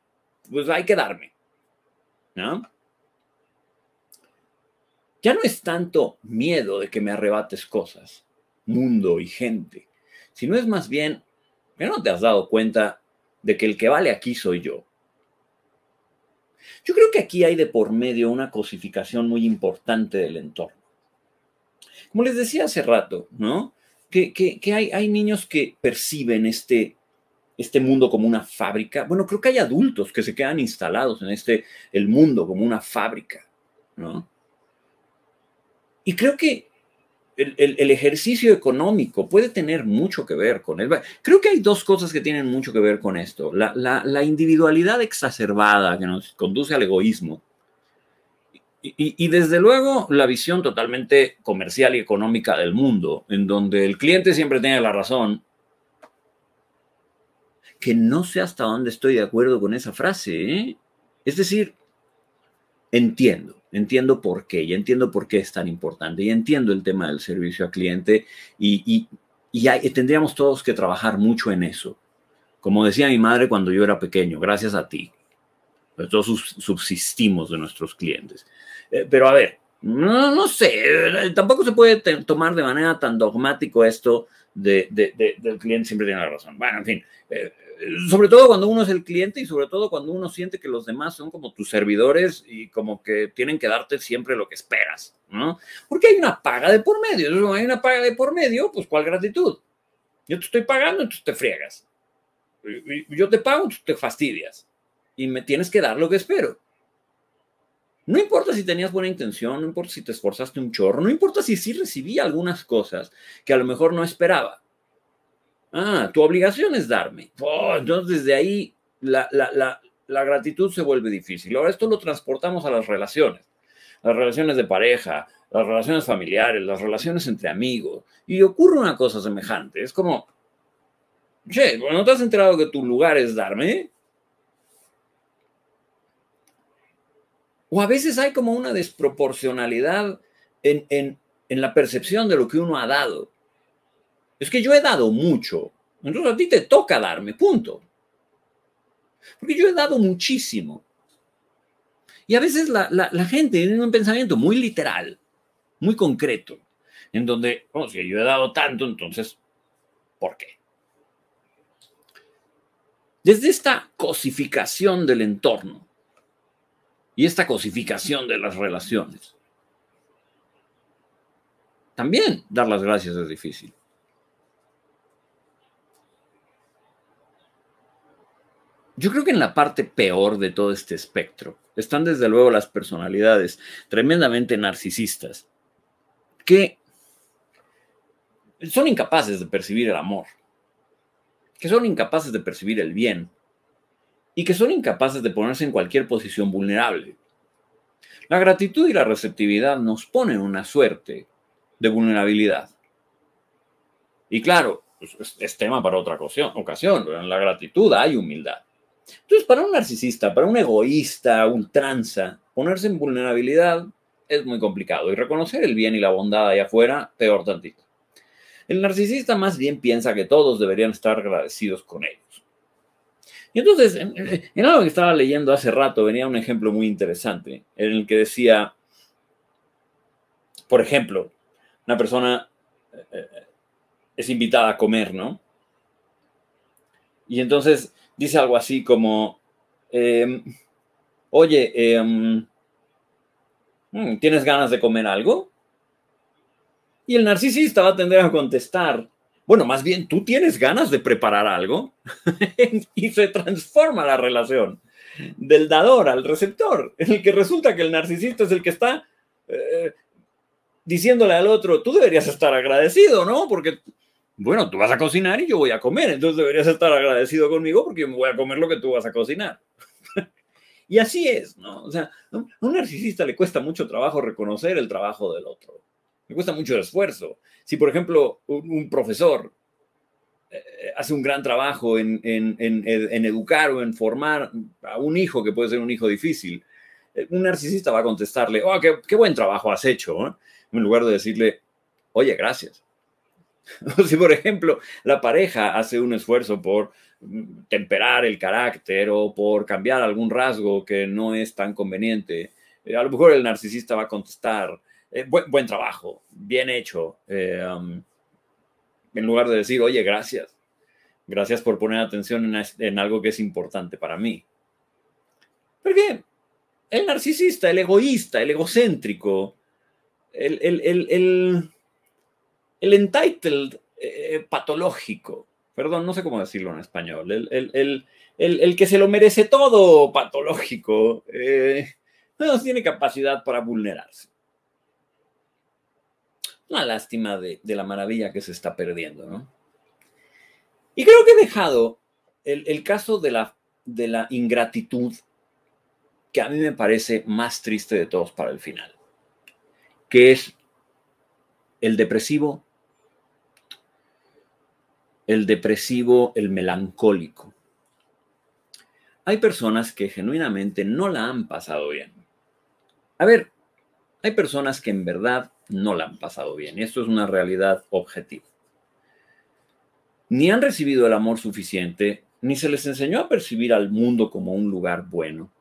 pues hay que darme. ¿no? Ya no es tanto miedo de que me arrebates cosas, mundo y gente, sino es más bien que no te has dado cuenta de que el que vale aquí soy yo. Yo creo que aquí hay de por medio una cosificación muy importante del entorno. Como les decía hace rato, ¿no? Que, hay, hay, niños que perciben este, este mundo como una fábrica. Bueno, creo que hay adultos que se quedan instalados en este, el mundo como una fábrica, ¿no? Y creo que el, ejercicio económico puede tener mucho que ver con él. Creo que hay dos cosas que tienen mucho que ver con esto. La, individualidad exacerbada que nos conduce al egoísmo. Y, desde luego la visión totalmente comercial y económica del mundo, en donde el cliente siempre tiene la razón, que no sé hasta dónde estoy de acuerdo con esa frase. ¿eh? Es decir, entiendo entiendo por qué, y entiendo por qué es tan importante, y entiendo el tema del servicio al cliente, y, y, tendríamos todos que trabajar mucho en eso. Como decía mi madre cuando yo era pequeño, gracias a ti. Todos subsistimos de nuestros clientes. Eh, pero a ver, no, no sé, tampoco se puede tomar de manera tan dogmático esto de, del cliente siempre tiene la razón. Bueno, en fin, eh, sobre todo cuando uno es el cliente y sobre todo cuando uno siente que los demás son como tus servidores y como que tienen que darte siempre lo que esperas, ¿no? Porque hay una paga de por medio. hay una paga de por medio, pues ¿cuál gratitud? Yo te estoy pagando, tú te friegas. Yo te pago, tú te fastidias. Y me tienes que dar lo que espero. No importa si tenías buena intención, no importa si te esforzaste un chorro, no importa si sí recibí algunas cosas que a lo mejor no esperaba Ah, tu obligación es darme. Oh, entonces, desde ahí la, gratitud se vuelve difícil. Ahora, esto lo transportamos a las relaciones. Las relaciones de pareja, las relaciones familiares, las relaciones entre amigos. Y ocurre una cosa semejante. Es como, che, ¿no te has enterado que tu lugar es darme? O a veces hay como una desproporcionalidad en, en la percepción de lo que uno ha dado. Es que yo he dado mucho. Entonces a ti te toca darme, punto. Porque yo he dado muchísimo. Y a veces la, gente tiene un pensamiento muy literal, muy concreto, en donde, oh, si yo he dado tanto, entonces, ¿por qué? Desde esta cosificación del entorno y esta cosificación de las relaciones, también dar las gracias es difícil. Yo creo que en la parte peor de todo este espectro están desde luego las personalidades tremendamente narcisistas que son incapaces de percibir el amor, que son incapaces de percibir el bien y que son incapaces de ponerse en cualquier posición vulnerable. La gratitud y la receptividad nos ponen una suerte de vulnerabilidad. Y claro, pues, es tema para otra ocasión. En la gratitud hay humildad. Entonces, para un narcisista, para un egoísta, un tranza, ponerse en vulnerabilidad es muy complicado y reconocer el bien y la bondad allá afuera, peor tantito. El narcisista más bien piensa que todos deberían estar agradecidos con ellos. Y entonces, en, algo que estaba leyendo hace rato, venía un ejemplo muy interesante, en el que decía, por ejemplo, una persona eh, eh, es invitada a comer, ¿no? Y entonces dice algo así como, em, oye, em, mm, ¿tienes ganas de comer algo? Y el narcisista va a tender a contestar, bueno, más bien tú tienes ganas de preparar algo y se transforma la relación del dador al receptor, en el que resulta que el narcisista es el que está eh, diciéndole al otro, tú deberías estar agradecido, ¿no? Porque bueno, tú vas a cocinar y yo voy a comer, entonces deberías estar agradecido conmigo porque yo me voy a comer lo que tú vas a cocinar. y así es, ¿no? O sea, a un narcisista le cuesta mucho trabajo reconocer el trabajo del otro. Le cuesta mucho esfuerzo. Si, por ejemplo, un, profesor eh, hace un gran trabajo en, educar o en formar a un hijo que puede ser un hijo difícil, eh, un narcisista va a contestarle, oh, qué, buen trabajo has hecho, en lugar de decirle, oye, gracias. Si, por ejemplo, la pareja hace un esfuerzo por temperar el carácter o por cambiar algún rasgo que no es tan conveniente, eh, a lo mejor el narcisista va a contestar, eh, buen, trabajo, bien hecho, eh, en lugar de decir, oye, gracias, gracias por poner atención en, en algo que es importante para mí. Porque el narcisista, el egoísta, el egocéntrico, el, el, entitled eh, patológico, perdón, no sé cómo decirlo en español, el, que se lo merece todo patológico, eh, no tiene capacidad para vulnerarse. Una lástima de, la maravilla que se está perdiendo, ¿no? Y creo que he dejado el, caso de la ingratitud que a mí me parece más triste de todos para el final, que es el depresivo, el depresivo, el melancólico. Hay personas que genuinamente no la han pasado bien. A ver, hay personas que en verdad no la han pasado bien y esto es una realidad objetiva. Ni han recibido el amor suficiente, ni se les enseñó a percibir al mundo como un lugar bueno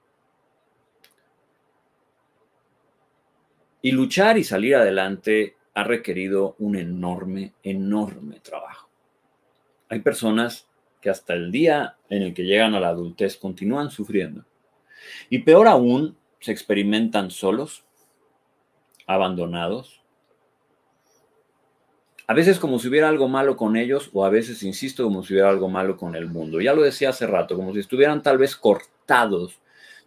Y luchar y salir adelante ha requerido un enorme, enorme trabajo. Hay personas que hasta el día en el que llegan a la adultez continúan sufriendo. Y peor aún, se experimentan solos, abandonados. A veces como si hubiera algo malo con ellos o a veces, insisto, como si hubiera algo malo con el mundo. Ya lo decía hace rato, como si estuvieran tal vez cortados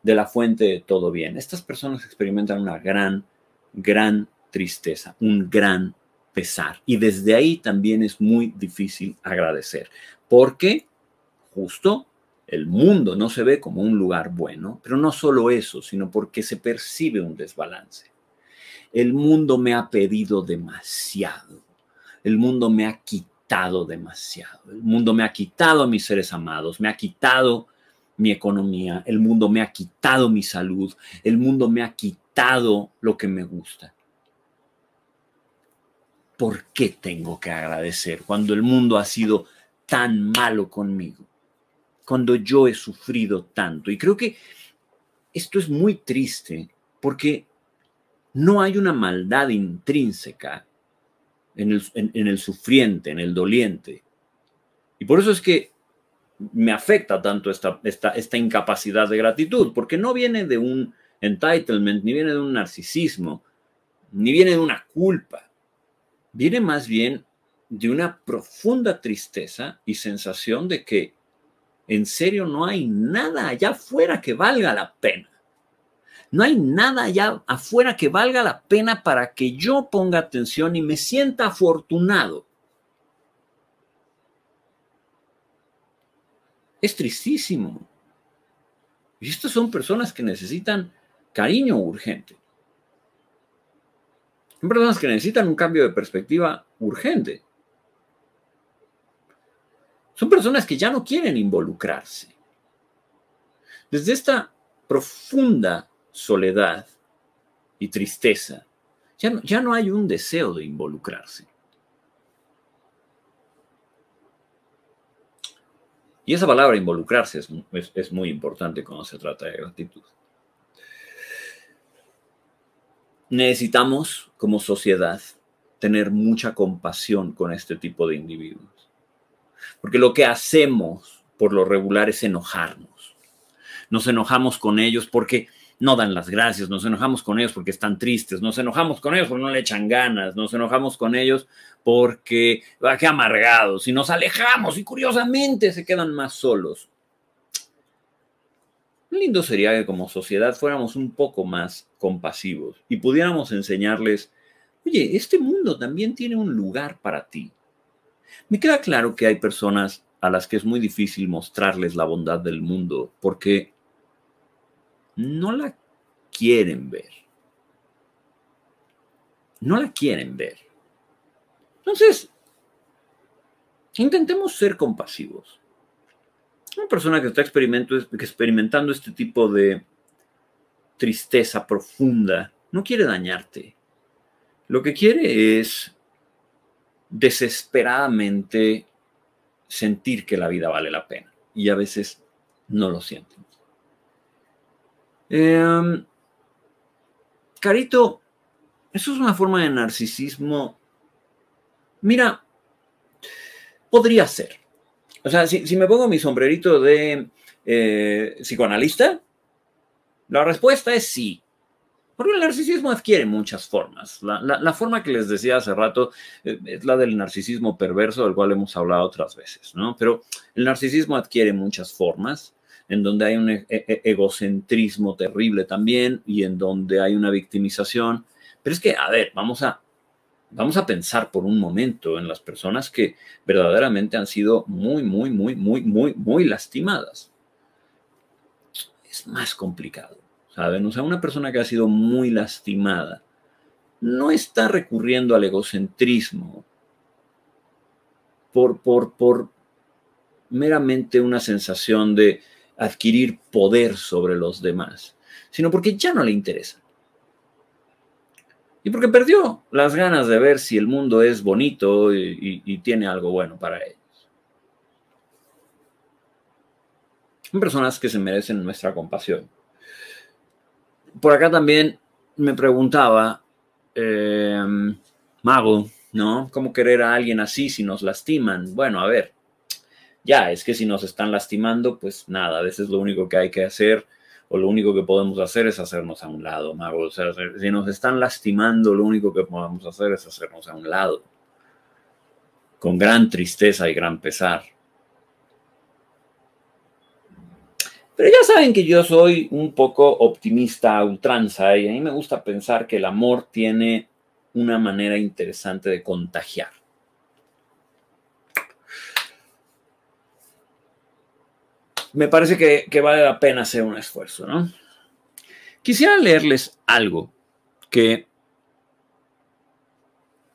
de la fuente de todo bien. Estas personas experimentan una gran gran tristeza, un gran pesar. Y desde ahí también es muy difícil agradecer, porque justo el mundo no se ve como un lugar bueno, pero no solo eso, sino porque se percibe un desbalance. El mundo me ha pedido demasiado. El mundo me ha quitado demasiado. El mundo me ha quitado a mis seres amados, me ha quitado mi economía, el mundo me ha quitado mi salud, el mundo me ha quitado lo que me gusta. ¿Por qué tengo que agradecer cuando el mundo ha sido tan malo conmigo? Cuando yo he sufrido tanto. Y creo que esto es muy triste porque no hay una maldad intrínseca en el, en el sufriente, en el doliente. Y por eso es que me afecta tanto esta incapacidad de gratitud, porque no viene de un entitlement, ni viene de un narcisismo, ni viene de una culpa. Viene más bien de una profunda tristeza y sensación de que en serio no hay nada allá afuera que valga la pena. No hay nada allá afuera que valga la pena para que yo ponga atención y me sienta afortunado. Es tristísimo. Y estas son personas que necesitan cariño urgente. Son personas que necesitan un cambio de perspectiva urgente. Son personas que ya no quieren involucrarse. Desde esta profunda soledad y tristeza, ya no, ya no hay un deseo de involucrarse. Y esa palabra involucrarse es, es muy importante cuando se trata de gratitud. Necesitamos como sociedad tener mucha compasión con este tipo de individuos. Porque lo que hacemos por lo regular es enojarnos. Nos enojamos con ellos porque no dan las gracias, nos enojamos con ellos porque están tristes, nos enojamos con ellos porque no le echan ganas, nos enojamos con ellos porque, ah, qué amargados, y nos alejamos y curiosamente se quedan más solos lindo sería que como sociedad fuéramos un poco más compasivos y pudiéramos enseñarles, oye, este mundo también tiene un lugar para ti. Me queda claro que hay personas a las que es muy difícil mostrarles la bondad del mundo porque no la quieren ver. No la quieren ver. Entonces, intentemos ser compasivos. Una persona que está experimentando este tipo de tristeza profunda no quiere dañarte. Lo que quiere es desesperadamente sentir que la vida vale la pena. Y a veces no lo sienten. Em, Carito, eso es una forma de narcisismo. Mira, podría ser. O sea, si, me pongo mi sombrerito de eh, psicoanalista, La respuesta es sí. Porque el narcisismo adquiere muchas formas. La, forma que les decía hace rato eh, es la del narcisismo perverso, del cual hemos hablado otras veces, ¿no? Pero el narcisismo adquiere muchas formas, en donde hay un e, e, egocentrismo terrible también y en donde hay una victimización. Pero es que, a ver, vamos a, vamos a pensar por un momento en las personas que verdaderamente han sido muy, muy, muy, muy, muy, muy lastimadas. Es más complicado ¿saben? O sea, una persona que ha sido muy lastimada no está recurriendo al egocentrismo por, meramente una sensación de adquirir poder sobre los demás, sino porque ya no le interesa. Y porque perdió las ganas de ver si el mundo es bonito y, tiene algo bueno para ellos. Son personas que se merecen nuestra compasión por acá también me preguntaba, eh, Mago, ¿no? ¿Cómo querer a alguien así si nos lastiman? Bueno, a ver, ya, es que si nos están lastimando, pues nada, a veces lo único que hay que hacer o lo único que podemos hacer es hacernos a un lado, Mago. O sea, si nos están lastimando, lo único que podemos hacer es hacernos a un lado. Con gran tristeza y gran pesar. Pero ya saben que yo soy un poco optimista a ultranza y a mí me gusta pensar que el amor tiene una manera interesante de contagiar. Me parece que, vale la pena hacer un esfuerzo, ¿no? Quisiera leerles algo que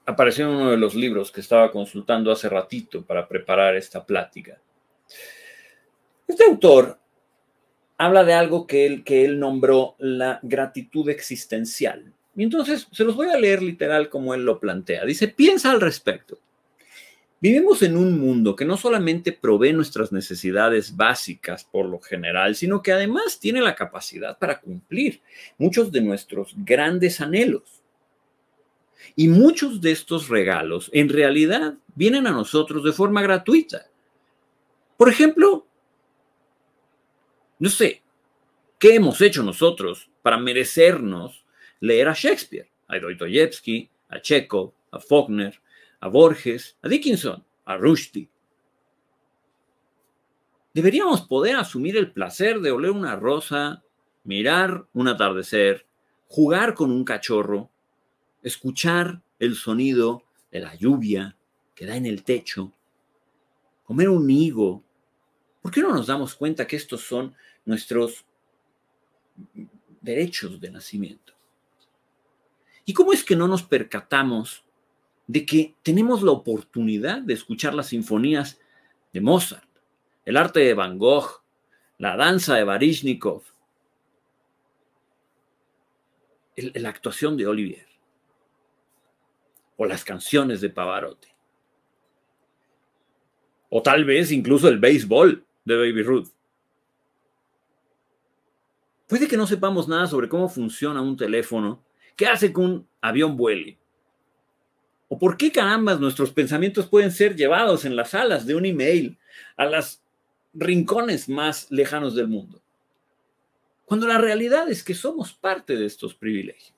apareció en uno de los libros que estaba consultando hace ratito para preparar esta plática. Este autor habla de algo que él, que él nombró la gratitud existencial. Y entonces se los voy a leer literal como él lo plantea. Dice, piensa al respecto. Vivimos en un mundo que no solamente provee nuestras necesidades básicas por lo general, sino que además tiene la capacidad para cumplir muchos de nuestros grandes anhelos. Y muchos de estos regalos en realidad vienen a nosotros de forma gratuita. Por ejemplo, no sé, ¿qué hemos hecho nosotros para merecernos leer a Shakespeare, a Dostoyevsky, a Chekhov, a Faulkner, a Borges, a Dickinson, a Rushdie? Deberíamos poder asumir el placer de oler una rosa, mirar un atardecer, jugar con un cachorro, escuchar el sonido de la lluvia que da en el techo, comer un higo. ¿Por qué no nos damos cuenta que estos son nuestros derechos de nacimiento. ¿Y cómo es que no nos percatamos de que tenemos la oportunidad de escuchar las sinfonías de Mozart, el arte de Van Gogh, la danza de Baryshnikov, la actuación de Olivier o las canciones de Pavarotti? O tal vez incluso el béisbol de Baby Ruth. Puede que no sepamos nada sobre cómo funciona un teléfono, qué hace que un avión vuele. ¿O por qué carambas nuestros pensamientos pueden ser llevados en las alas de un email a los rincones más lejanos del mundo? Cuando la realidad es que somos parte de estos privilegios.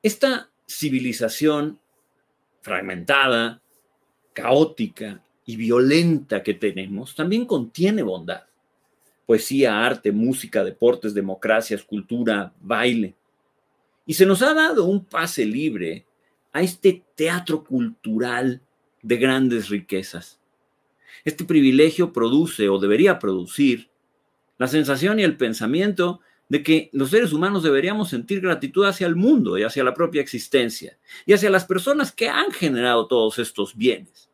Esta civilización fragmentada, caótica y violenta que tenemos también contiene bondad poesía, arte, música, deportes, democracia, escultura, baile. Y se nos ha dado un pase libre a este teatro cultural de grandes riquezas. Este privilegio produce o debería producir la sensación y el pensamiento de que los seres humanos deberíamos sentir gratitud hacia el mundo y hacia la propia existencia y hacia las personas que han generado todos estos bienes.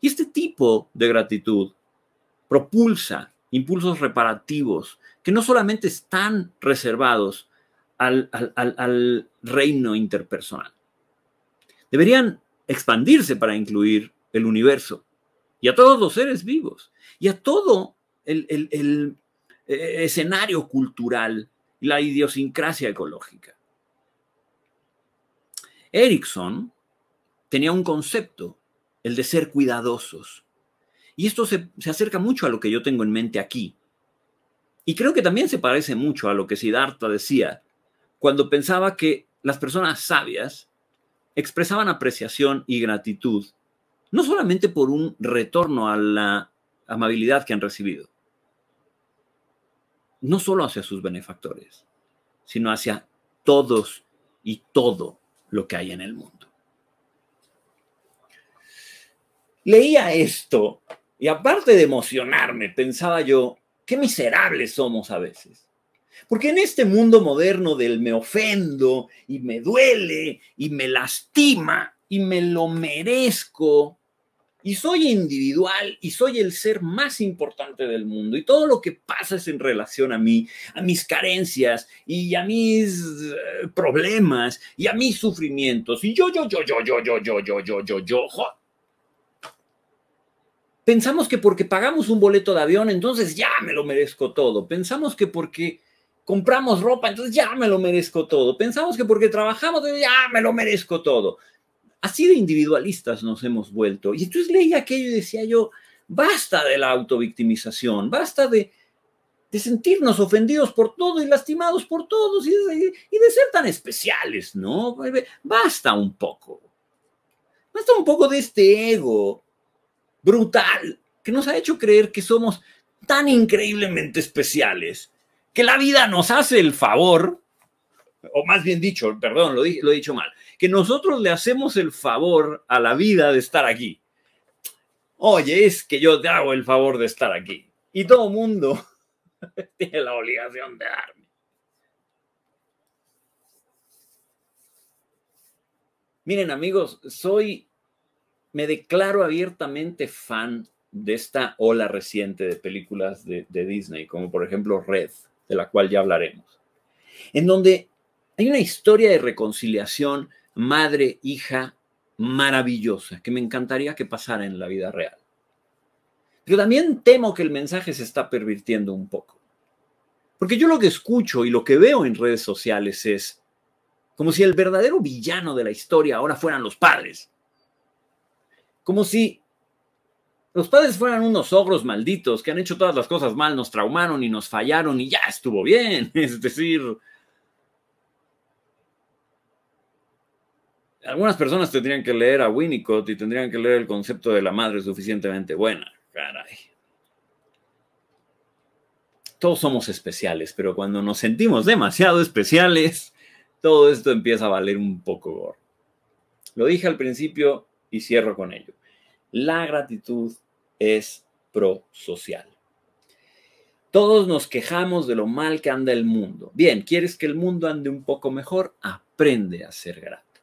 Y este tipo de gratitud propulsa impulsos reparativos que no solamente están reservados al, reino interpersonal. Deberían expandirse para incluir el universo y a todos los seres vivos y a todo el, el, eh, escenario cultural y la idiosincrasia ecológica. Erickson tenía un concepto, el de ser cuidadosos, y esto se, acerca mucho a lo que yo tengo en mente aquí. Y creo que también se parece mucho a lo que Siddhartha decía cuando pensaba que las personas sabias expresaban apreciación y gratitud, no solamente por un retorno a la amabilidad que han recibido, no solo hacia sus benefactores, sino hacia todos y todo lo que hay en el mundo. Leía esto y aparte de emocionarme, pensaba yo, qué miserables somos a veces. Porque en este mundo moderno del me ofendo y me duele y me lastima y me lo merezco, y soy individual y soy el ser más importante del mundo y todo lo que pasa es en relación a mí, a mis carencias y a mis eh, problemas y a mis sufrimientos y yo, yo, yo, yo, yo, yo, yo, yo, yo, yo, yo. Pensamos que porque pagamos un boleto de avión, entonces ya me lo merezco todo. Pensamos que porque compramos ropa, entonces ya me lo merezco todo. Pensamos que porque trabajamos, ya me lo merezco todo. Así de individualistas nos hemos vuelto. Y entonces leía aquello y decía yo, basta de la autovictimización, basta de, de sentirnos ofendidos por todo y lastimados por todos y de, y de ser tan especiales, ¿no? Basta un poco. Basta un poco de este ego brutal que nos ha hecho creer que somos tan increíblemente especiales que la vida nos hace el favor, o más bien dicho, perdón, lo, lo he dicho mal, que nosotros le hacemos el favor a la vida de estar aquí. Oye, es que yo te hago el favor de estar aquí. Y todo mundo tiene la obligación de darme. Miren amigos, soy, me declaro abiertamente fan de esta ola reciente de películas de, Disney, como por ejemplo Red, de la cual ya hablaremos, en donde hay una historia de reconciliación madre, hija maravillosa, que me encantaría que pasara en la vida real. Pero también temo que el mensaje se está pervirtiendo un poco. Porque yo lo que escucho y lo que veo en redes sociales es como si el verdadero villano de la historia ahora fueran los padres. Como si los padres fueran unos ogros malditos que han hecho todas las cosas mal, nos traumaron y nos fallaron y ya estuvo bien. Es decir, algunas personas tendrían que leer a Winnicott y tendrían que leer el concepto de la madre suficientemente buena. Caray. Todos somos especiales, pero cuando nos sentimos demasiado especiales, todo esto empieza a valer un poco gorro. Lo dije al principio y cierro con ello. La gratitud es prosocial. Todos nos quejamos de lo mal que anda el mundo. Bien, ¿quieres que el mundo ande un poco mejor? Aprende a ser grato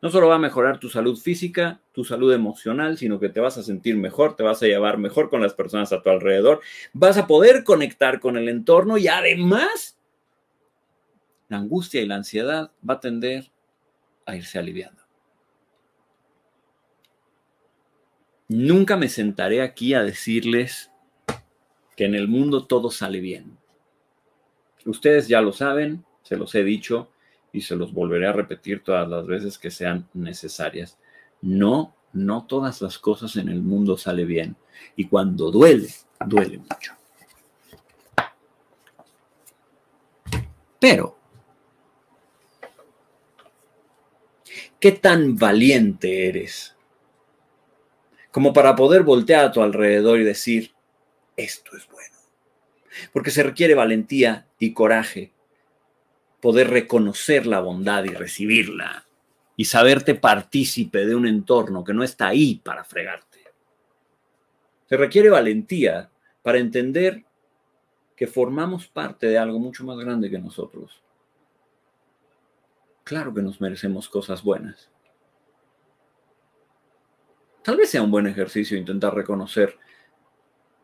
no solo va a mejorar tu salud física, tu salud emocional, sino que te vas a sentir mejor, te vas a llevar mejor con las personas a tu alrededor, vas a poder conectar con el entorno y además la angustia y la ansiedad va a tender a irse aliviando. Nunca me sentaré aquí a decirles que en el mundo todo sale bien. Ustedes ya lo saben, se los he dicho, y se los volveré a repetir todas las veces que sean necesarias. No, no todas las cosas en el mundo sale bien. Y cuando duele, duele mucho. Pero, ¿qué tan valiente eres? Como para poder voltear a tu alrededor y decir, esto es bueno. Porque se requiere valentía y coraje poder reconocer la bondad y recibirla y saberte partícipe de un entorno que no está ahí para fregarte. Se requiere valentía para entender que formamos parte de algo mucho más grande que nosotros. Claro que nos merecemos cosas buenas. Tal vez sea un buen ejercicio intentar reconocer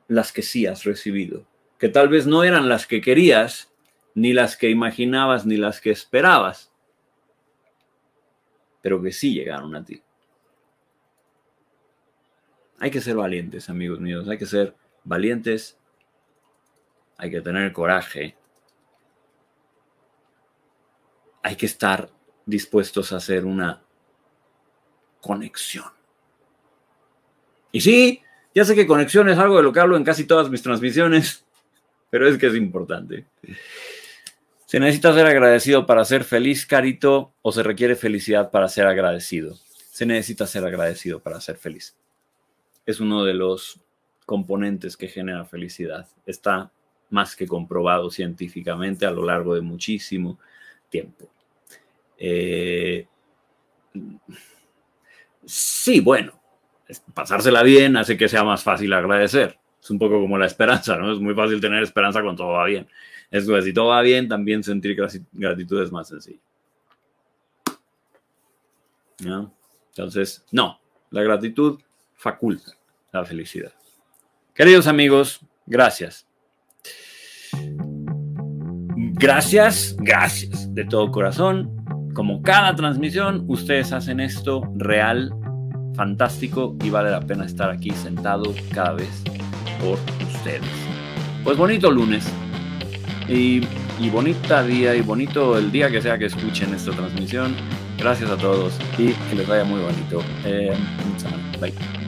las que sí has recibido, que tal vez no eran las que querías, ni las que imaginabas, ni las que esperabas, pero que sí llegaron a ti. Hay que ser valientes, amigos míos, hay que ser valientes, hay que tener coraje, hay que estar dispuestos a hacer una conexión. Y sí, ya sé que conexión es algo de lo que hablo en casi todas mis transmisiones, pero es que es importante. ¿Se necesita ser agradecido para ser feliz, Carito, o se requiere felicidad para ser agradecido? Se necesita ser agradecido para ser feliz. Es uno de los componentes que genera felicidad. Está más que comprobado científicamente a lo largo de muchísimo tiempo. Eh, sí, bueno, pasársela bien hace que sea más fácil agradecer. Es un poco como la esperanza, ¿no? Es muy fácil tener esperanza cuando todo va bien. Es que si todo va bien, también sentir gratitud es más sencillo. Entonces, no, la gratitud faculta la felicidad. Queridos amigos, gracias. Gracias, gracias de todo corazón. Como cada transmisión, ustedes hacen esto real, fantástico y vale la pena estar aquí sentado cada vez por ustedes. Pues bonito lunes. Y, bonita día y bonito el día que sea que escuchen esta transmisión. Gracias a todos y que les vaya muy bonito. Eh, Bye.